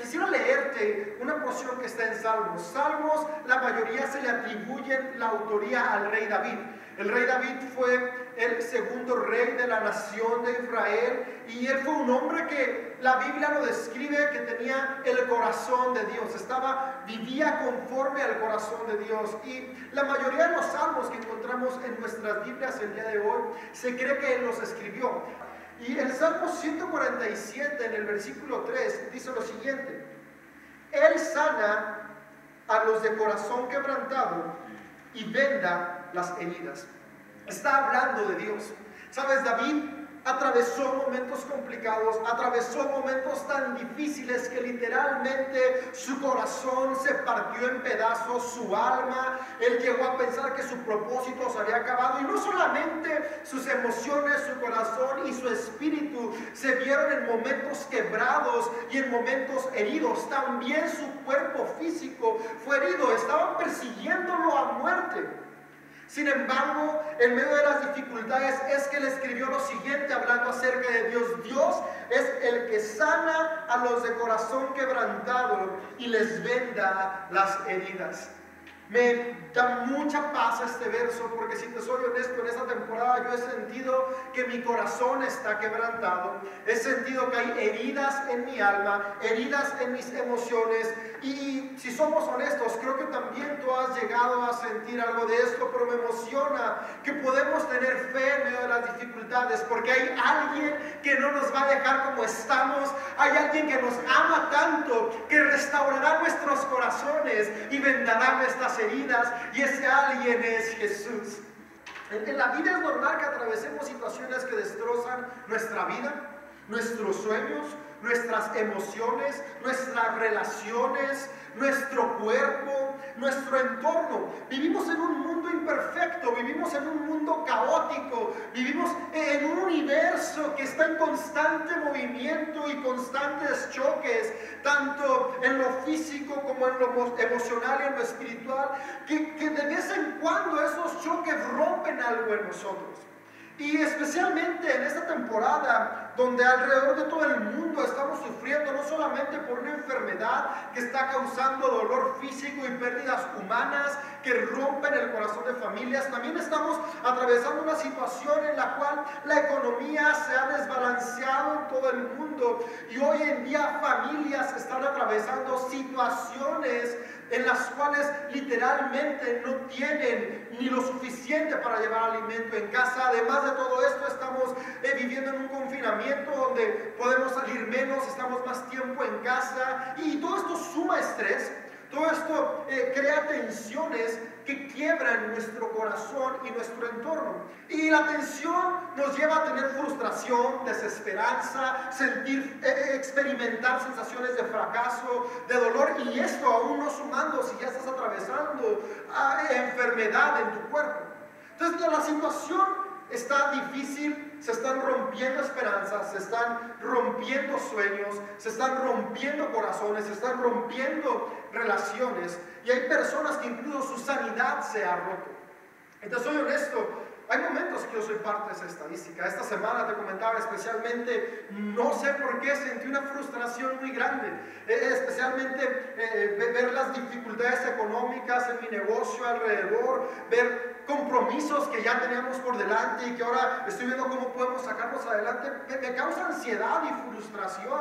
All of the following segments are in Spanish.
quisiera leerte una porción que está en Salmos. Salmos, la mayoría se le atribuyen la autoría al rey David. El rey David fue el segundo rey de la nación de Israel y él fue un hombre que la Biblia lo describe que tenía el corazón de Dios, estaba vivía conforme al corazón de Dios y la mayoría de los salmos que encontramos en nuestras Biblias el día de hoy se cree que él los escribió. Y el Salmo 147 en el versículo 3 dice lo siguiente: Él sana a los de corazón quebrantado y venda las heridas. Está hablando de Dios. ¿Sabes? David atravesó momentos complicados, atravesó momentos tan difíciles que literalmente su corazón se partió en pedazos, su alma, él llegó a pensar que su propósito se había acabado y no solamente sus emociones, su corazón y su espíritu se vieron en momentos quebrados y en momentos heridos, también su cuerpo físico fue herido, estaban persiguiéndolo a muerte. Sin embargo, en medio de las dificultades es que él escribió lo siguiente hablando acerca de Dios. Dios es el que sana a los de corazón quebrantado y les venda las heridas. Me da mucha paz este verso porque si te soy honesto, en esta temporada yo he sentido que mi corazón está quebrantado, he sentido que hay heridas en mi alma, heridas en mis emociones. Y si somos honestos, creo que también tú has llegado a sentir algo de esto, pero me emociona que podemos tener fe en medio de las dificultades porque hay alguien que no nos va a dejar como estamos, hay alguien que nos ama tanto que restaurará nuestros corazones y vendará nuestras y ese alguien es Jesús. En la vida es normal que atravesemos situaciones que destrozan nuestra vida, nuestros sueños, nuestras emociones, nuestras relaciones, nuestro cuerpo, nuestro entorno. Vivimos en un mundo imperfecto, vivimos en un mundo caótico, vivimos en un universo que está en constante movimiento y constantes choques, tanto en lo físico como en lo emocional y en lo espiritual, que, que de vez en cuando esos choques rompen algo en nosotros. Y especialmente en esta temporada donde alrededor de todo el mundo estamos sufriendo no solamente por una enfermedad que está causando dolor físico y pérdidas humanas que rompen el corazón de familias, también estamos atravesando una situación en la cual la economía se ha desbalanceado en todo el mundo. Y hoy en día familias están atravesando situaciones en las cuales literalmente no tienen ni lo suficiente para llevar alimento en casa. Además de todo esto, estamos eh, viviendo en un confinamiento donde podemos salir menos, estamos más tiempo en casa y todo esto suma estrés. Todo esto eh, crea tensiones que quiebran nuestro corazón y nuestro entorno. Y la tensión nos lleva a tener frustración, desesperanza, sentir, eh, experimentar sensaciones de fracaso, de dolor y esto aún no sumando si ya estás atravesando ah, enfermedad en tu cuerpo. Entonces la situación está difícil, se están rompiendo esperanzas, se están rompiendo sueños, se están rompiendo corazones, se están rompiendo relaciones y hay personas que incluso su sanidad se ha roto. Entonces soy honesto, hay momentos que yo soy parte de esa estadística. Esta semana te comentaba especialmente, no sé por qué sentí una frustración muy grande, eh, especialmente eh, ver las dificultades económicas en mi negocio alrededor, ver compromisos que ya teníamos por delante y que ahora estoy viendo cómo podemos sacarlos adelante, me, causa ansiedad y frustración.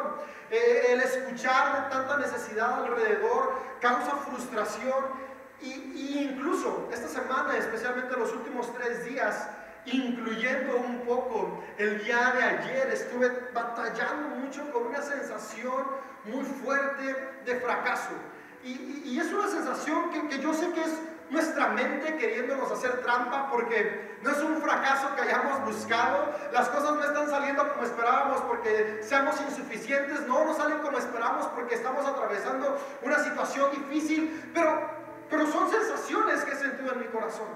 Eh, el escuchar tanta necesidad alrededor causa frustración y, incluso esta semana, especialmente los últimos tres días, incluyendo un poco el día de ayer, estuve batallando mucho con una sensación muy fuerte de fracaso. Y, es una sensación que, que, yo sé que es nuestra mente queriéndonos hacer trampa porque no es un fracaso que hayamos buscado, las cosas no están saliendo como esperábamos porque seamos insuficientes, no, no salen como esperamos porque estamos atravesando una situación difícil, pero pero son sensaciones que he sentido en mi corazón.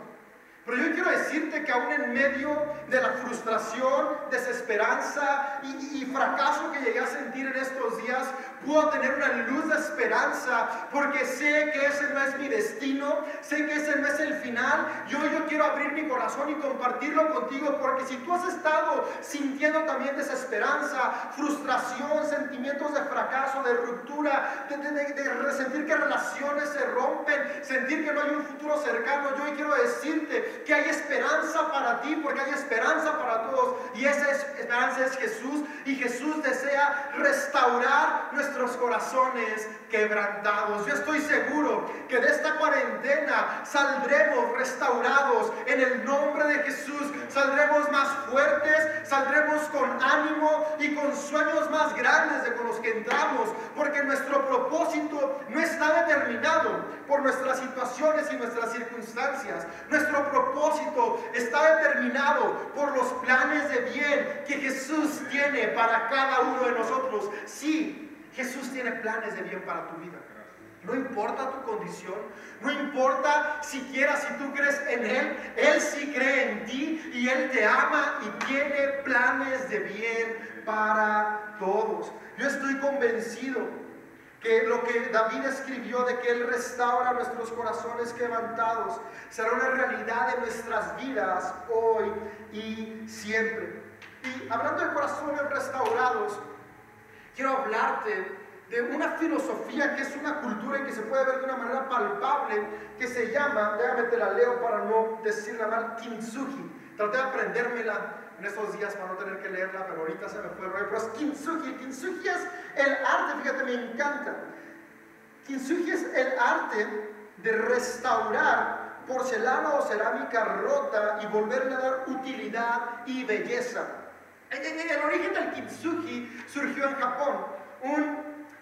Pero yo quiero decirte que aún en medio de la frustración, desesperanza y, fracaso que llegué a sentir en estos días, puedo tener una luz de esperanza porque sé que ese no es mi destino, sé que ese no es el final. Yo, yo quiero abrir mi corazón y compartirlo contigo porque si tú has estado sintiendo también desesperanza, frustración, sentimientos de fracaso, de ruptura, de, de, sentir que relaciones se rompen, sentir que no hay un futuro cercano, yo quiero decirte que hay esperanza para ti porque hay esperanza para todos y esa esperanza es Jesús y Jesús desea restaurar nuestros corazones quebrantados. Yo estoy seguro que de esta cuarentena saldremos restaurados en el nombre de Jesús. Saldremos más fuertes, saldremos con ánimo y con sueños más grandes de con los que entramos, porque nuestro propósito no está determinado por nuestras situaciones y nuestras circunstancias. Nuestro propósito está determinado por los planes de bien que Jesús tiene para cada uno de nosotros. Sí, Jesús tiene planes de bien para tu vida. No importa tu condición, no importa siquiera si tú crees en Él, Él sí cree en ti y Él te ama y tiene planes de bien para todos. Yo estoy convencido que lo que David escribió de que Él restaura nuestros corazones quebrantados será una realidad de nuestras vidas hoy y siempre. Y hablando de corazones restaurados, quiero hablarte de una filosofía que es una cultura y que se puede ver de una manera palpable, que se llama, déjame te la leo para no decirla mal, kintsugi. Traté de aprendérmela en estos días para no tener que leerla, pero ahorita se me fue el rollo. Pero es kintsugi. Kintsugi es el arte, fíjate, me encanta. Kintsugi es el arte de restaurar porcelana o cerámica rota y volverle a dar utilidad y belleza. El origen del kintsugi surgió en Japón. Un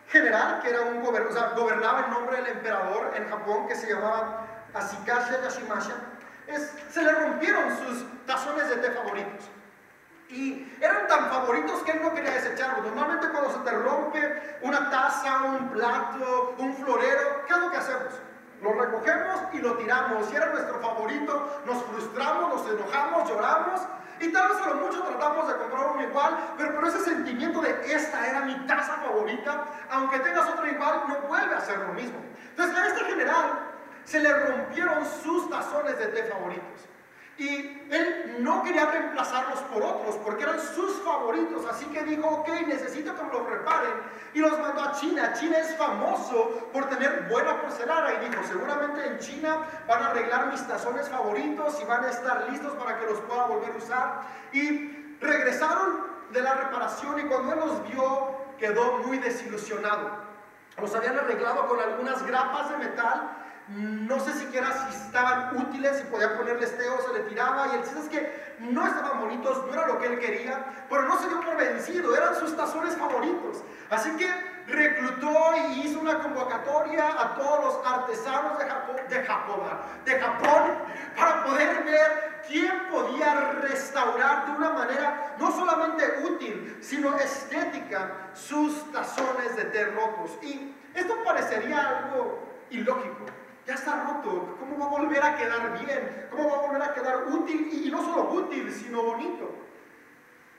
general que era un o sea, gobernaba en nombre del emperador en Japón que se llamaba Ashikashi Yashimasha. Es, se le rompieron sus tazones de té favoritos. Y eran tan favoritos que él no quería desecharlos. Normalmente cuando se te rompe una taza, un plato, un florero, ¿qué es lo que hacemos? Lo recogemos y lo tiramos. Si era nuestro favorito, nos frustramos, nos enojamos, lloramos y tal vez a lo mucho tratamos de comprar uno igual, pero por ese sentimiento de esta era mi taza favorita, aunque tengas otro igual, no vuelve a ser lo mismo. Entonces a este general se le rompieron sus tazones de té favoritos. Y él no quería reemplazarlos por otros porque eran sus favoritos. Así que dijo, ok, necesito que me los reparen. Y los mandó a China. China es famoso por tener buena porcelana. Y dijo, seguramente en China van a arreglar mis tazones favoritos y van a estar listos para que los pueda volver a usar. Y regresaron de la reparación y cuando él los vio quedó muy desilusionado. Los habían arreglado con algunas grapas de metal no sé siquiera si estaban útiles, si podía ponerles teo, se le tiraba. Y el chiste es que no estaban bonitos, no era lo que él quería, pero no se dio por vencido, eran sus tazones favoritos. Así que reclutó y hizo una convocatoria a todos los artesanos de Japón, de Japón, para poder ver quién podía restaurar de una manera no solamente útil, sino estética sus tazones de té. Y esto parecería algo ilógico ya está roto, ¿cómo va a volver a quedar bien? ¿Cómo va a volver a quedar útil? Y, no solo útil, sino bonito.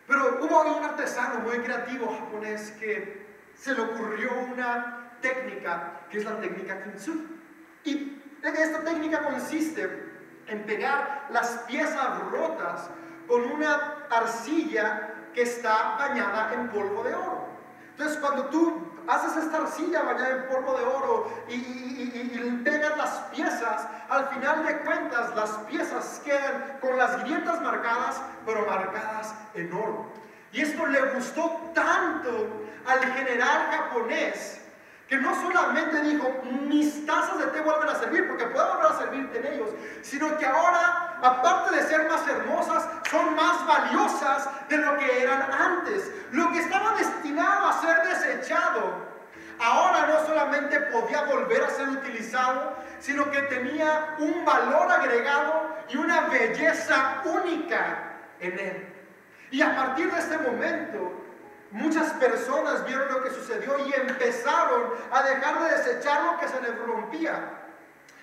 Pero hubo un artesano muy creativo japonés que se le ocurrió una técnica, que es la técnica kintsugi. Y esta técnica consiste en pegar las piezas rotas con una arcilla que está bañada en polvo de oro. Entonces, cuando tú haces esta arcilla bañada en polvo de oro y, y, pegas las piezas, al final de cuentas las piezas quedan con las grietas marcadas, pero marcadas en oro. Y esto le gustó tanto al general japonés que no solamente dijo, mis tazas de té vuelven a servir, porque puedo volver a servirte en ellos, sino que ahora, aparte de ser más hermosas, son más valiosas de lo que eran antes. Lo que estaba destinado a ser desechado, ahora no solamente podía volver a ser utilizado, sino que tenía un valor agregado y una belleza única en él. Y a partir de este momento, Muchas personas vieron lo que sucedió y empezaron a dejar de desechar lo que se les rompía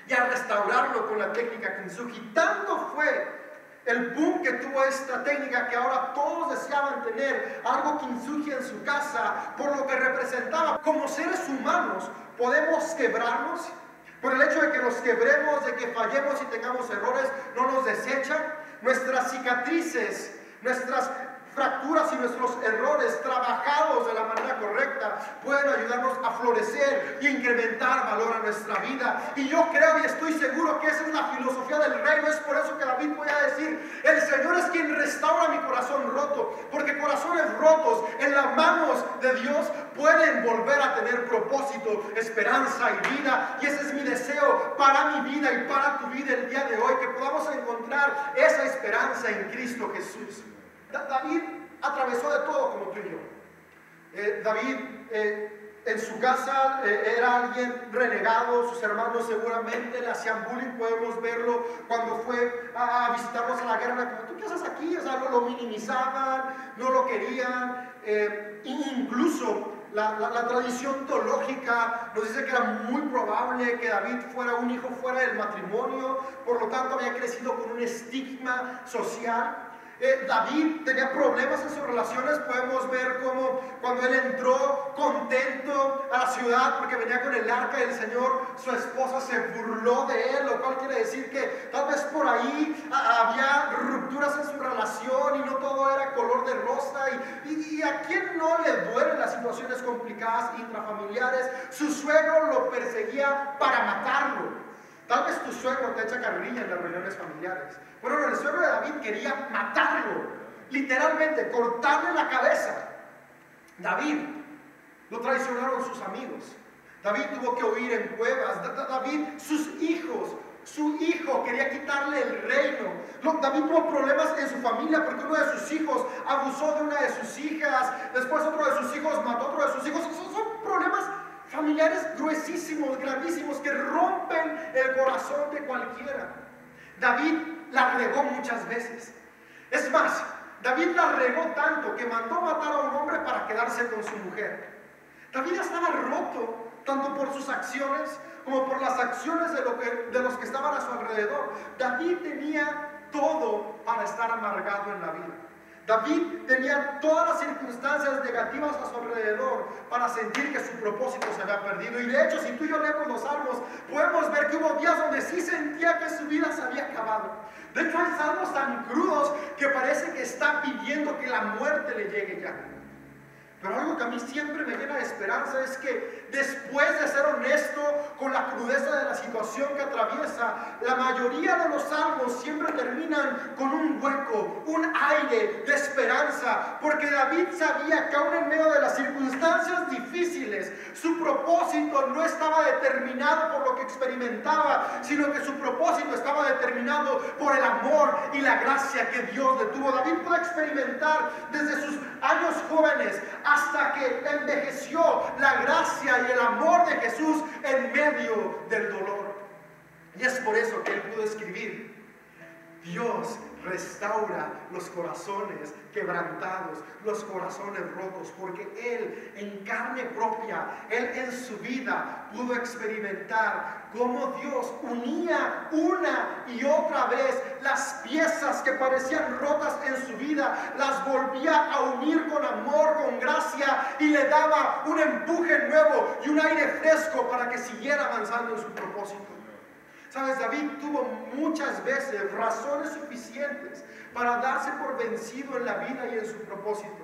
y a restaurarlo con la técnica Kintsugi. Tanto fue el boom que tuvo esta técnica que ahora todos deseaban tener, algo insurge en su casa, por lo que representaba. Como seres humanos podemos quebrarnos, por el hecho de que nos quebremos, de que fallemos y tengamos errores, no nos desechan. Nuestras cicatrices, nuestras fracturas y nuestros errores trabajados de la manera correcta pueden ayudarnos a florecer y incrementar valor a nuestra vida. Y yo creo y estoy seguro que esa es la filosofía del reino. Es por eso que David puede decir, el Señor es quien restaura mi corazón roto, porque corazones rotos en las manos de Dios pueden volver a tener propósito, esperanza y vida. Y ese es mi deseo para mi vida y para tu vida el día de hoy, que podamos encontrar esa esperanza en Cristo Jesús. David atravesó de todo como tú y yo. Eh, David eh, en su casa eh, era alguien renegado, sus hermanos seguramente le hacían bullying, podemos verlo cuando fue a, visitarnos a la guerra, ¿tú qué haces aquí? O sea, lo, minimizaban, no lo querían, incluso la, la, tradición teológica nos dice que era muy probable que David fuera un hijo fuera del matrimonio, por lo tanto había crecido con un estigma social. Eh, David tenía problemas en sus relaciones, podemos ver cómo cuando él entró contento a la ciudad porque venía con el arca del Señor, su esposa se burló de él, lo cual quiere decir que tal vez por ahí había rupturas en su relación y no todo era color de rosa. Y, y a quién no le duelen las situaciones complicadas intrafamiliares, su suegro lo perseguía para matarlo. Tal vez tu suegro te echa carrilla en las reuniones familiares. Bueno, el suegro de David quería matarlo, literalmente, cortarle la cabeza. David lo traicionaron sus amigos. David tuvo que huir en cuevas. David, sus hijos, su hijo quería quitarle el reino. David tuvo problemas en su familia porque uno de sus hijos abusó de una de sus hijas. Después otro de sus hijos mató a otro de sus hijos. son problemas familiares gruesísimos, grandísimos, que rompen el corazón de cualquiera. David la regó muchas veces. Es más, David la regó tanto que mandó matar a un hombre para quedarse con su mujer. David estaba roto tanto por sus acciones como por las acciones de, lo que, de los que estaban a su alrededor. David tenía todo para estar amargado en la vida. David tenía todas las circunstancias negativas a su alrededor para sentir que su propósito se había perdido. Y de hecho, si tú y yo leemos los salmos, podemos ver que hubo días donde sí sentía que su vida se había acabado. De hecho, hay salmos tan crudos que parece que está pidiendo que la muerte le llegue ya. Pero algo que a mí siempre me llena de esperanza es que después de ser honesto con la crudeza de la situación que atraviesa, la mayoría de los salmos siempre terminan con un hueco, un aire de esperanza, porque David sabía que aún en medio de las circunstancias difíciles, su propósito no estaba determinado por lo que experimentaba, sino que su propósito estaba determinado por el amor y la gracia que Dios le tuvo. David pudo experimentar desde sus años jóvenes hasta que envejeció la gracia y el amor de Jesús en medio del dolor. Y es por eso que él pudo escribir, Dios restaura los corazones quebrantados, los corazones rotos, porque Él en carne propia, Él en su vida pudo experimentar cómo Dios unía una y otra vez las piezas que parecían rotas en su vida, las volvía a unir con amor, con gracia y le daba un empuje nuevo y un aire fresco para que siguiera avanzando en su propósito. Sabes, David tuvo muchas veces razones suficientes para darse por vencido en la vida y en su propósito.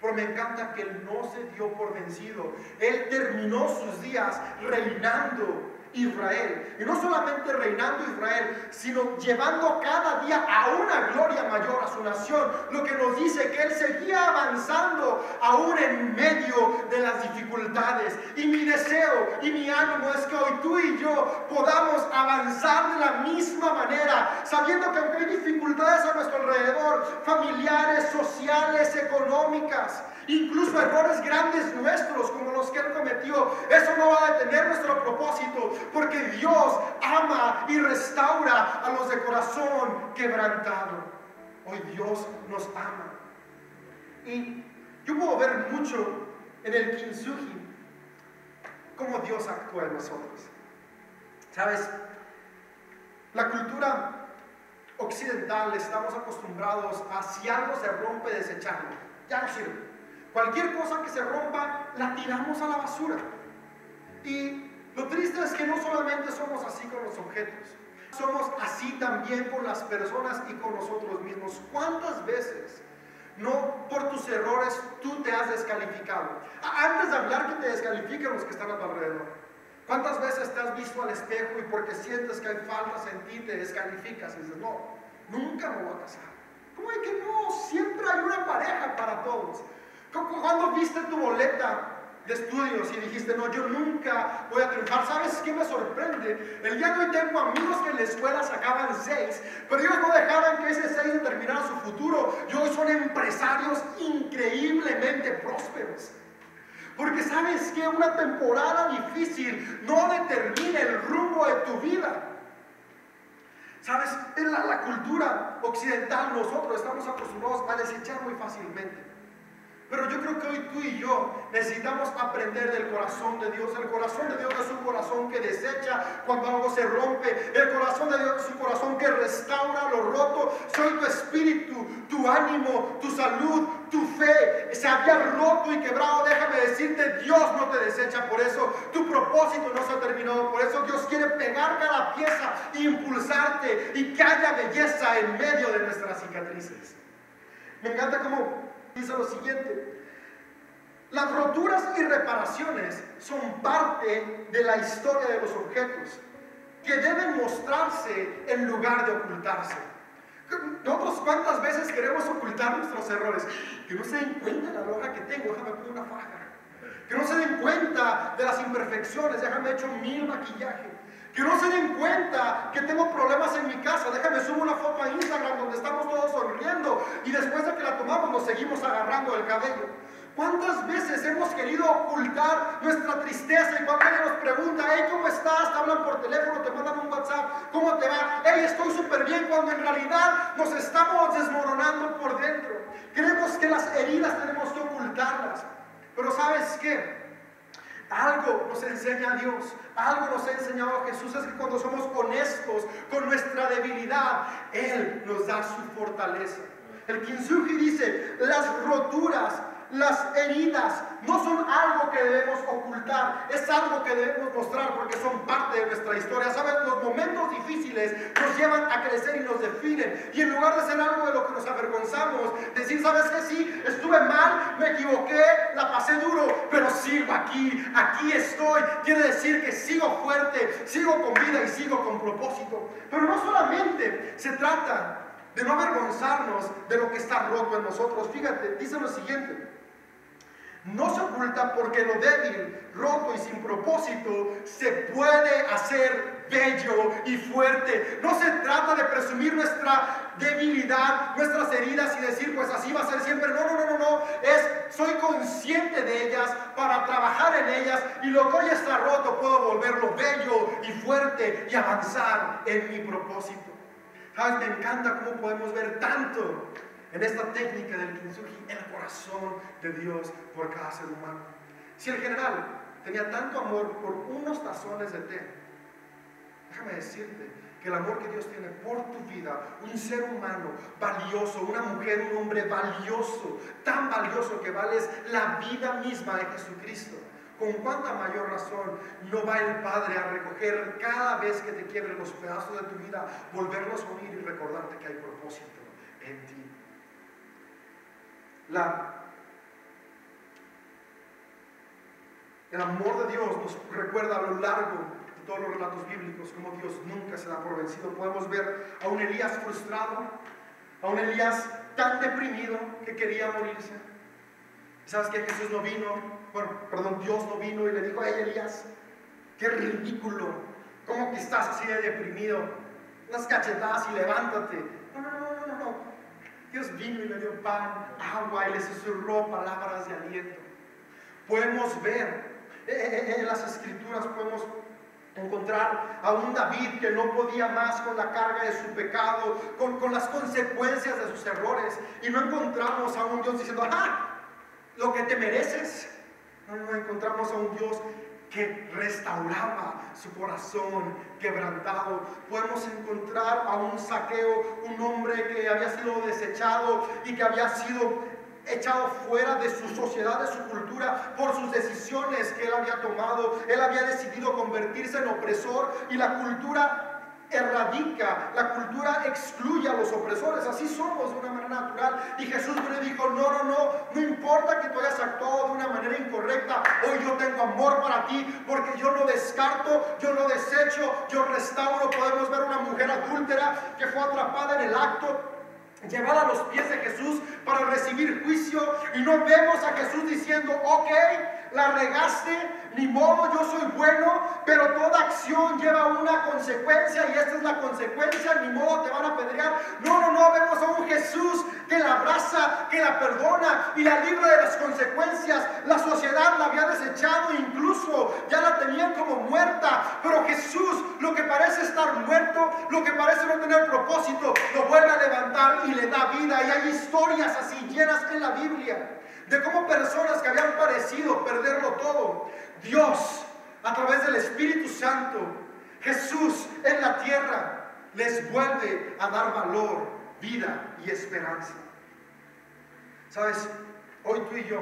Pero me encanta que él no se dio por vencido. Él terminó sus días reinando Israel. Y no solamente reinando Israel, sino llevando cada día a una gloria mayor a su nación. Lo que nos dice que Él seguía avanzando aún en medio de las dificultades. Y mi deseo y mi ánimo es que hoy tú y yo podamos avanzar de la misma manera, sabiendo que aunque hay dificultades a nuestro alrededor, familiares, sociales, económicas, incluso errores grandes nuestros como los que Él cometió, detener nuestro propósito, porque Dios ama y restaura a los de corazón quebrantado. Hoy Dios nos ama. Y yo puedo ver mucho en el Kintsugi cómo Dios actúa en nosotros. ¿Sabes? La cultura occidental estamos acostumbrados a si algo se rompe, desecharlo. Ya no sirve. Cualquier cosa que se rompa, la tiramos a la basura. Y lo triste es que no solamente somos así con los objetos, somos así también con las personas y con nosotros mismos. ¿Cuántas veces no por tus errores tú te has descalificado? Antes de hablar que te descalifiquen los que están a tu alrededor. ¿Cuántas veces te has visto al espejo y porque sientes que hay faltas en ti te descalificas y dices, no, nunca me voy a casar? ¿Cómo es que no? Siempre hay una pareja para todos. ¿Cuándo viste tu boleta de estudios y dijiste, no, yo nunca voy a triunfar? ¿Sabes qué me sorprende? El día de hoy tengo amigos que en la escuela sacaban seis, pero ellos no dejaban que ese seis determinara su futuro. Y hoy son empresarios increíblemente prósperos. Porque sabes que una temporada difícil no determina el rumbo de tu vida. Sabes, en la, la cultura occidental nosotros estamos acostumbrados a desechar muy fácilmente. Pero yo creo que hoy tú y yo necesitamos aprender del corazón de Dios. El corazón de Dios es un corazón que desecha cuando algo se rompe. El corazón de Dios es un corazón que restaura lo roto. Soy tu espíritu, tu ánimo, tu salud, tu fe. Se había roto y quebrado. Déjame decirte, Dios no te desecha por eso. Tu propósito no se ha terminado. Por eso Dios quiere pegar cada pieza impulsarte y que haya belleza en medio de nuestras cicatrices. Me encanta cómo dice lo siguiente. Las roturas y reparaciones son parte de la historia de los objetos que deben mostrarse en lugar de ocultarse. Nosotros cuántas veces queremos ocultar nuestros errores. Que no se den cuenta de la loja que tengo, déjame poner una faja. Que no se den cuenta de las imperfecciones, déjame hecho mil maquillaje. Que no se den cuenta que tengo problemas en mi casa. Déjame subo una foto a Instagram donde estamos todos sonriendo y después de que la tomamos nos seguimos agarrando el cabello. ¿Cuántas veces hemos querido ocultar nuestra tristeza y cuando alguien nos pregunta, hey, ¿cómo estás? Te hablan por teléfono, te mandan un WhatsApp, ¿cómo te va? Hey, estoy súper bien, cuando en realidad nos estamos desmoronando por dentro. Creemos que las heridas tenemos que ocultarlas. Pero ¿sabes qué? Algo nos enseña Dios, algo nos ha enseñado Jesús, es que cuando somos honestos con nuestra debilidad, Él nos da su fortaleza. El Kinsugi dice, las roturas las heridas no son algo que debemos ocultar, es algo que debemos mostrar porque son parte de nuestra historia. Saben, los momentos difíciles nos llevan a crecer y nos definen. Y en lugar de ser algo de lo que nos avergonzamos, decir, ¿sabes qué? Sí, estuve mal, me equivoqué, la pasé duro, pero sigo aquí, aquí estoy. Quiere decir que sigo fuerte, sigo con vida y sigo con propósito. Pero no solamente se trata de no avergonzarnos de lo que está roto en nosotros. Fíjate, dice lo siguiente no se oculta porque lo débil, roto y sin propósito se puede hacer bello y fuerte. No se trata de presumir nuestra debilidad, nuestras heridas y decir, pues así va a ser siempre. No, no, no, no, no. Es, soy consciente de ellas para trabajar en ellas y lo que hoy está roto puedo volverlo bello y fuerte y avanzar en mi propósito. ¿Sabes? Me encanta cómo podemos ver tanto en esta técnica del kintsugi el corazón de Dios por cada ser humano. Si el general tenía tanto amor por unos tazones de té, déjame decirte que el amor que Dios tiene por tu vida, un ser humano valioso, una mujer, un hombre valioso, tan valioso que vales la vida misma de Jesucristo. ¿Con cuánta mayor razón no va el Padre a recoger cada vez que te quiebren los pedazos de tu vida, volverlos a unir y recordarte que hay propósito en ti? El amor de Dios nos recuerda a lo largo de todos los relatos bíblicos como Dios nunca se da por vencido. Podemos ver a un Elías frustrado, a un Elías tan deprimido que quería morirse. ¿Sabes que Jesús no vino? Bueno, perdón, Dios no vino y le dijo a Elías, qué ridículo, ¿cómo que estás así de deprimido? Unas cachetadas y levántate. No, no, no. Dios vino y le dio pan, agua y le susurró palabras de aliento. Podemos ver eh, eh, eh, en las escrituras, podemos encontrar a un David que no podía más con la carga de su pecado, con, las consecuencias de sus errores. Y no encontramos a un Dios diciendo, ah, lo que te mereces. No, no encontramos a un Dios que restauraba su corazón quebrantado. Podemos encontrar a un saqueo, un hombre que había sido desechado y que había sido echado fuera de su sociedad, de su cultura, por sus decisiones que él había tomado. Él había decidido convertirse en opresor y la cultura erradica, la cultura excluye a los opresores, así somos de una manera natural. Y Jesús le dijo, no, no, no, no importa que tú hayas actuado de una manera incorrecta, hoy yo tengo amor para ti, porque yo no descarto, yo no desecho, yo restauro. Podemos ver una mujer adúltera que fue atrapada en el acto llevada a los pies de Jesús para recibir juicio y no vemos a Jesús diciendo, ok, la regaste, ni modo, yo soy bueno, pero toda acción lleva una consecuencia y esta es la consecuencia, ni modo te van a apedrear. No, no, no, vemos a un Jesús que la abraza, que la perdona y la libra de las consecuencias. La sociedad la había desechado, incluso ya la tenían como muerta, pero Jesús, lo que parece estar muerto, lo que parece no tener propósito, lo vuelve a levantar y le da vida. Y hay historias así llenas en la Biblia de cómo personas que habían parecido perderlo todo, Dios, a través del Espíritu Santo, Jesús en la tierra, les vuelve a dar valor, vida y esperanza. Sabes, hoy tú y yo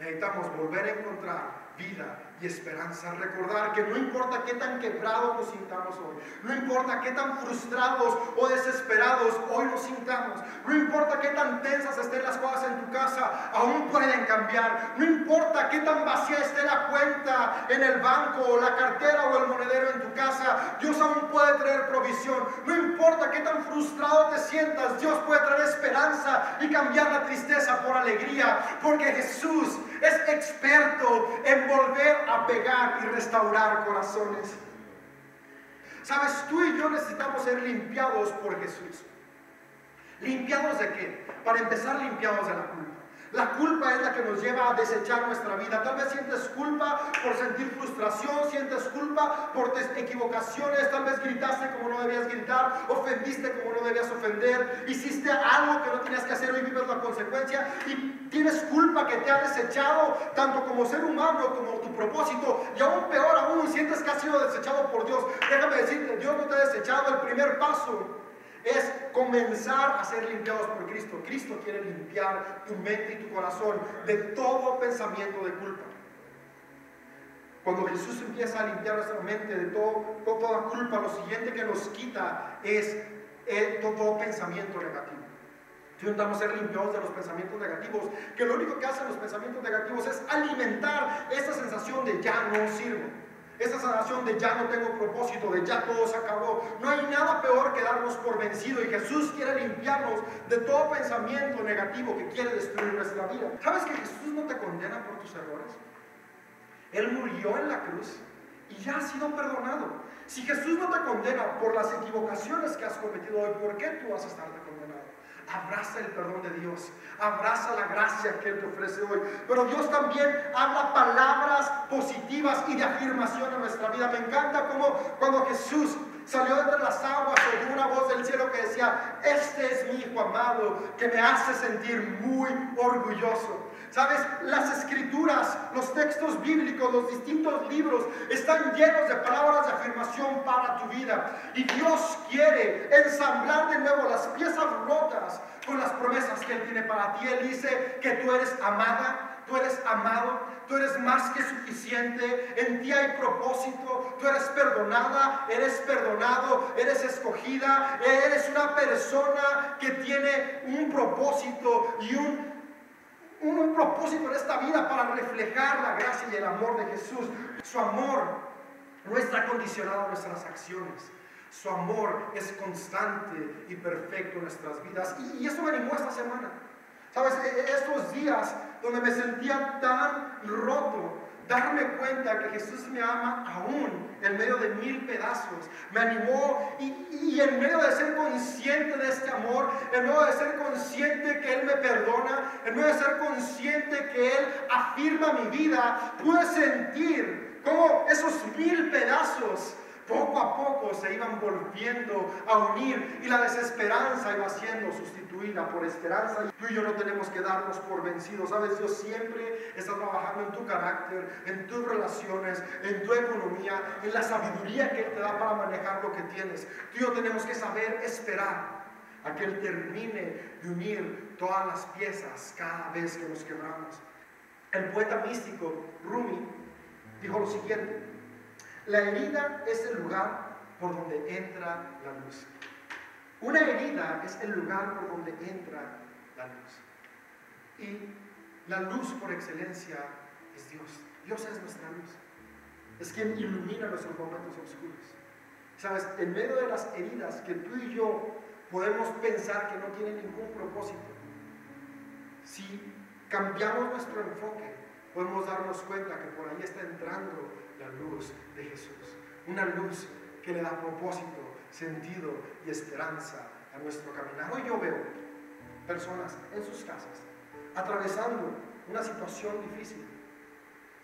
necesitamos volver a encontrar vida y esperanza. Recordar que no importa qué tan quebrados nos sintamos hoy, no importa qué tan frustrados o desesperados hoy nos sintamos, no importa qué tan tensas estén las cosas en tu casa, aún pueden cambiar. No importa qué tan vacía esté la cuenta en el banco o la cartera o el monedero en tu casa, Dios aún puede traer provisión. No importa qué tan frustrado te sientas, Dios puede traer esperanza y cambiar la tristeza por alegría, porque Jesús es experto en volver a pegar y restaurar corazones. Sabes, tú y yo necesitamos ser limpiados por Jesús. ¿Limpiados de qué? Para empezar, limpiados de la culpa. La culpa es la que nos lleva a desechar nuestra vida. Tal vez sientes culpa por sentir frustración, sientes culpa por equivocaciones, tal vez gritaste como no debías gritar, ofendiste como no debías ofender, hiciste algo que no tenías que hacer, hoy vives la consecuencia y tienes culpa que te ha desechado tanto como ser humano como tu propósito y aún peor aún sientes que has sido desechado por Dios. Déjame decirte, Dios no te ha desechado, el primer paso es comenzar a ser limpiados por Cristo. Cristo quiere limpiar tu mente y tu corazón de todo pensamiento de culpa. Cuando Jesús empieza a limpiar nuestra mente de todo, toda culpa, lo siguiente que nos quita es todo pensamiento negativo. Intentamos ser limpiados de los pensamientos negativos, que lo único que hacen los pensamientos negativos es alimentar esa sensación de ya no sirvo. Esa sanación de ya no tengo propósito, de ya todo se acabó. No hay nada peor que darnos por vencido y Jesús quiere limpiarnos de todo pensamiento negativo que quiere destruir nuestra vida. ¿Sabes que Jesús no te condena por tus errores? Él murió en la cruz y ya ha sido perdonado. Si Jesús no te condena por las equivocaciones que has cometido hoy, ¿por qué tú vas a estar condenado? Abraza el perdón de Dios. Abraza la gracia que Él te ofrece hoy. Pero Dios también habla palabras positivas y de afirmación en nuestra vida. Me encanta como cuando Jesús salió entre las aguas, oyó una voz del cielo que decía, este es mi Hijo amado, que me hace sentir muy orgulloso. Sabes, las escrituras, los textos bíblicos, los distintos libros están llenos de palabras de afirmación para tu vida. Y Dios quiere ensamblar de nuevo las piezas rotas con las promesas que Él tiene para ti. Él dice que tú eres amada, tú eres amado, tú eres más que suficiente, en ti hay propósito, tú eres perdonada, eres perdonado, eres escogida, eres una persona que tiene un propósito y un un, propósito en esta vida para reflejar la gracia y el amor de Jesús. Su amor no está condicionado a nuestras acciones. Su amor es constante y perfecto en nuestras vidas. Y, y eso me animó esta semana. Sabes, e, e, estos días donde me sentía tan roto, darme cuenta que Jesús me ama aún en medio de mil pedazos. Me animó y, en medio de ser consciente de este amor, en medio de ser consciente que Él me perdona, en medio de ser consciente que Él afirma mi vida, pude sentir como esos mil pedazos poco a poco se iban volviendo a unir y la desesperanza iba siendo sustituida por esperanza. Tú y yo no tenemos que darnos por vencidos. Sabes, Dios siempre está trabajando en tu carácter, en tus relaciones, en tu economía, en la sabiduría que Él te da para manejar lo que tienes. Tú y yo tenemos que saber esperar a que Él termine de unir todas las piezas cada vez que nos quebramos. El poeta místico Rumi dijo lo siguiente, la herida es el lugar por donde entra la luz. Una herida es el lugar por donde entra la luz. Y la luz por excelencia es Dios. Dios es nuestra luz. Es quien ilumina nuestros momentos oscuros. Sabes, en medio de las heridas que tú y yo podemos pensar que no tienen ningún propósito, si cambiamos nuestro enfoque, podemos darnos cuenta que por ahí está entrando la luz de Jesús. Una luz que le da propósito, sentido y esperanza a nuestro caminar. Hoy yo veo personas en sus casas atravesando una situación difícil,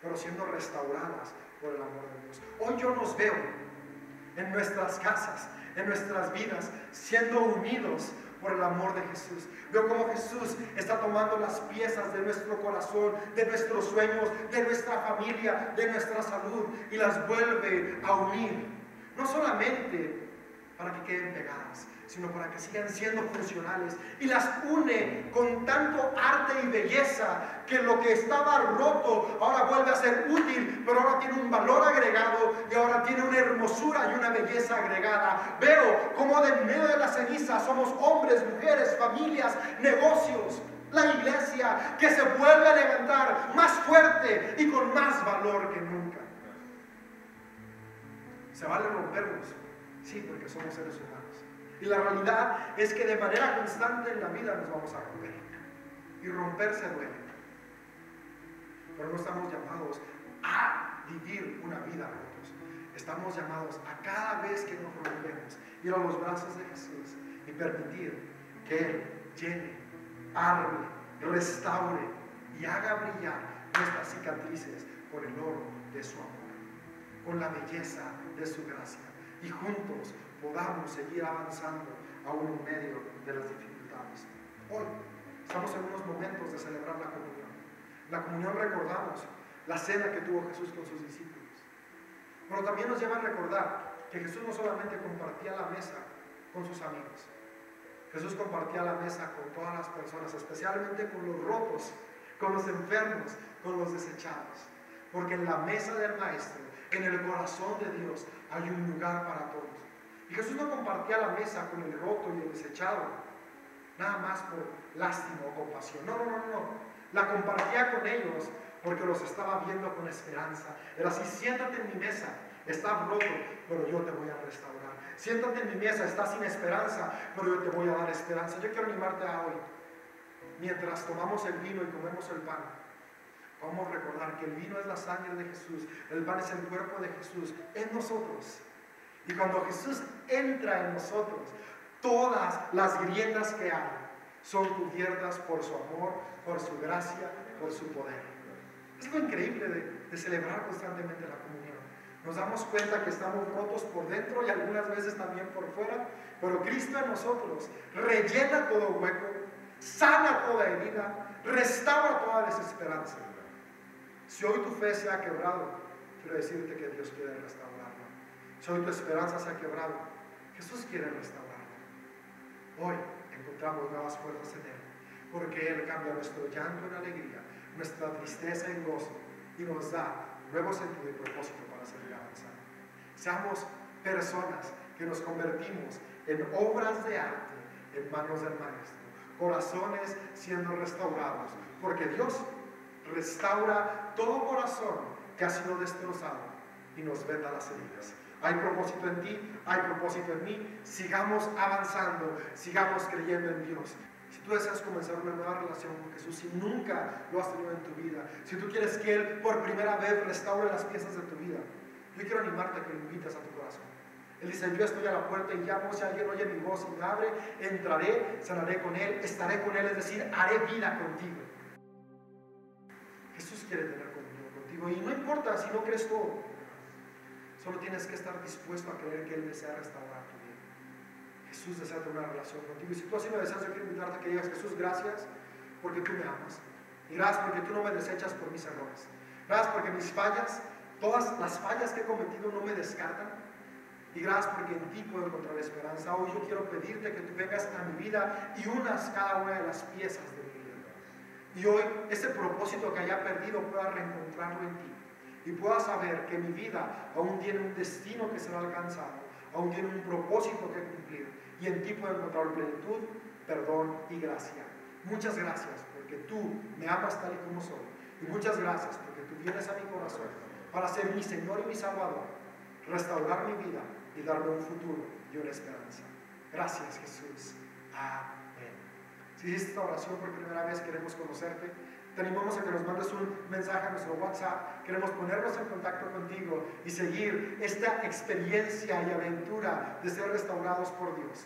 pero siendo restauradas por el amor de Dios. Hoy yo nos veo en nuestras casas, en nuestras vidas, siendo unidos por el amor de Jesús. Veo cómo Jesús está tomando las piezas de nuestro corazón, de nuestros sueños, de nuestra familia, de nuestra salud y las vuelve a unir. No solamente para que queden pegadas, sino para que sigan siendo funcionales. Y las une con tanto arte y belleza que lo que estaba roto ahora vuelve a ser útil, pero ahora tiene un valor agregado y ahora tiene una hermosura y una belleza agregada. Veo como de medio de la ceniza somos hombres, mujeres, familias, negocios. La iglesia que se vuelve a levantar más fuerte y con más valor que nunca. Se vale rompernos, sí, porque somos seres humanos. Y la realidad es que de manera constante en la vida nos vamos a romper. Y romperse duele. Pero no estamos llamados a vivir una vida rotos. Estamos llamados a cada vez que nos rompemos, ir a los brazos de Jesús y permitir que Él llene, arme, restaure y haga brillar nuestras cicatrices por el oro de su amor, con la belleza de su gracia. Y juntos podamos seguir avanzando aún en medio de las dificultades. Hoy estamos en unos momentos de celebrar la comunión. La comunión recordamos la cena que tuvo Jesús con sus discípulos. Pero también nos lleva a recordar que Jesús no solamente compartía la mesa con sus amigos, Jesús compartía la mesa con todas las personas, especialmente con los rotos, con los enfermos, con los desechados. Porque en la mesa del Maestro, en el corazón de Dios, hay un lugar para todos. Y Jesús no compartía la mesa con el roto y el desechado, nada más por lástima o compasión. No, no, no, no. La compartía con ellos porque los estaba viendo con esperanza. Era así, siéntate en mi mesa, estás roto, pero yo te voy a restaurar. Siéntate en mi mesa, estás sin esperanza, pero yo te voy a dar esperanza. Yo quiero animarte a hoy, mientras tomamos el vino y comemos el pan, vamos a recordar que el vino es la sangre de Jesús, el pan es el cuerpo de Jesús en nosotros. Y cuando Jesús entra en nosotros, todas las grietas que hay son cubiertas por su amor, por su gracia, por su poder. Es lo increíble de, de celebrar constantemente la comunión. Nos damos cuenta que estamos rotos por dentro y algunas veces también por fuera, pero Cristo en nosotros rellena todo hueco, sana toda herida, restaura toda desesperanza. Si hoy tu fe se ha quebrado, quiero decirte que Dios quiere restaurar. Si hoy tu esperanza se ha quebrado, Jesús quiere restaurarla. Hoy encontramos nuevas fuerzas en Él, porque Él cambia nuestro llanto en alegría, nuestra tristeza en gozo y nos da nuevo sentido y propósito para seguir avanzando. Seamos personas que nos convertimos en obras de arte en manos del Maestro, corazones siendo restaurados, porque Dios restaura todo corazón que ha sido destrozado y nos venda las heridas. Hay propósito en ti, hay propósito en mí. Sigamos avanzando, sigamos creyendo en Dios. Si tú deseas comenzar una nueva relación con Jesús, si nunca lo has tenido en tu vida, si tú quieres que Él por primera vez restaure las piezas de tu vida, yo quiero animarte a que lo invites a tu corazón. Él dice, yo estoy a la puerta y llamo, si alguien oye mi voz y me abre, entraré, sanaré con Él, estaré con Él, es decir, haré vida contigo. Jesús quiere tener comunión contigo y no importa si no crees todo. Solo tienes que estar dispuesto a creer que Él desea restaurar tu vida. Jesús desea tener una relación contigo. Y si tú así lo deseas, yo quiero invitarte a que digas, Jesús, gracias porque tú me amas. Y gracias porque tú no me desechas por mis errores. Gracias porque mis fallas, todas las fallas que he cometido no me descartan. Y gracias porque en ti puedo encontrar esperanza. Hoy yo quiero pedirte que tú vengas a mi vida y unas cada una de las piezas de. Y hoy ese propósito que haya perdido pueda reencontrarlo en ti. Y pueda saber que mi vida aún tiene un destino que será alcanzado. Aún tiene un propósito que cumplir. Y en ti puedo encontrar plenitud, perdón y gracia. Muchas gracias porque tú me amas tal y como soy. Y muchas gracias porque tú vienes a mi corazón para ser mi Señor y mi Salvador, restaurar mi vida y darme un futuro y una esperanza. Gracias Jesús. Amén. Si esta oración por primera vez, queremos conocerte. Te animamos a que nos mandes un mensaje a nuestro WhatsApp. Queremos ponernos en contacto contigo y seguir esta experiencia y aventura de ser restaurados por Dios.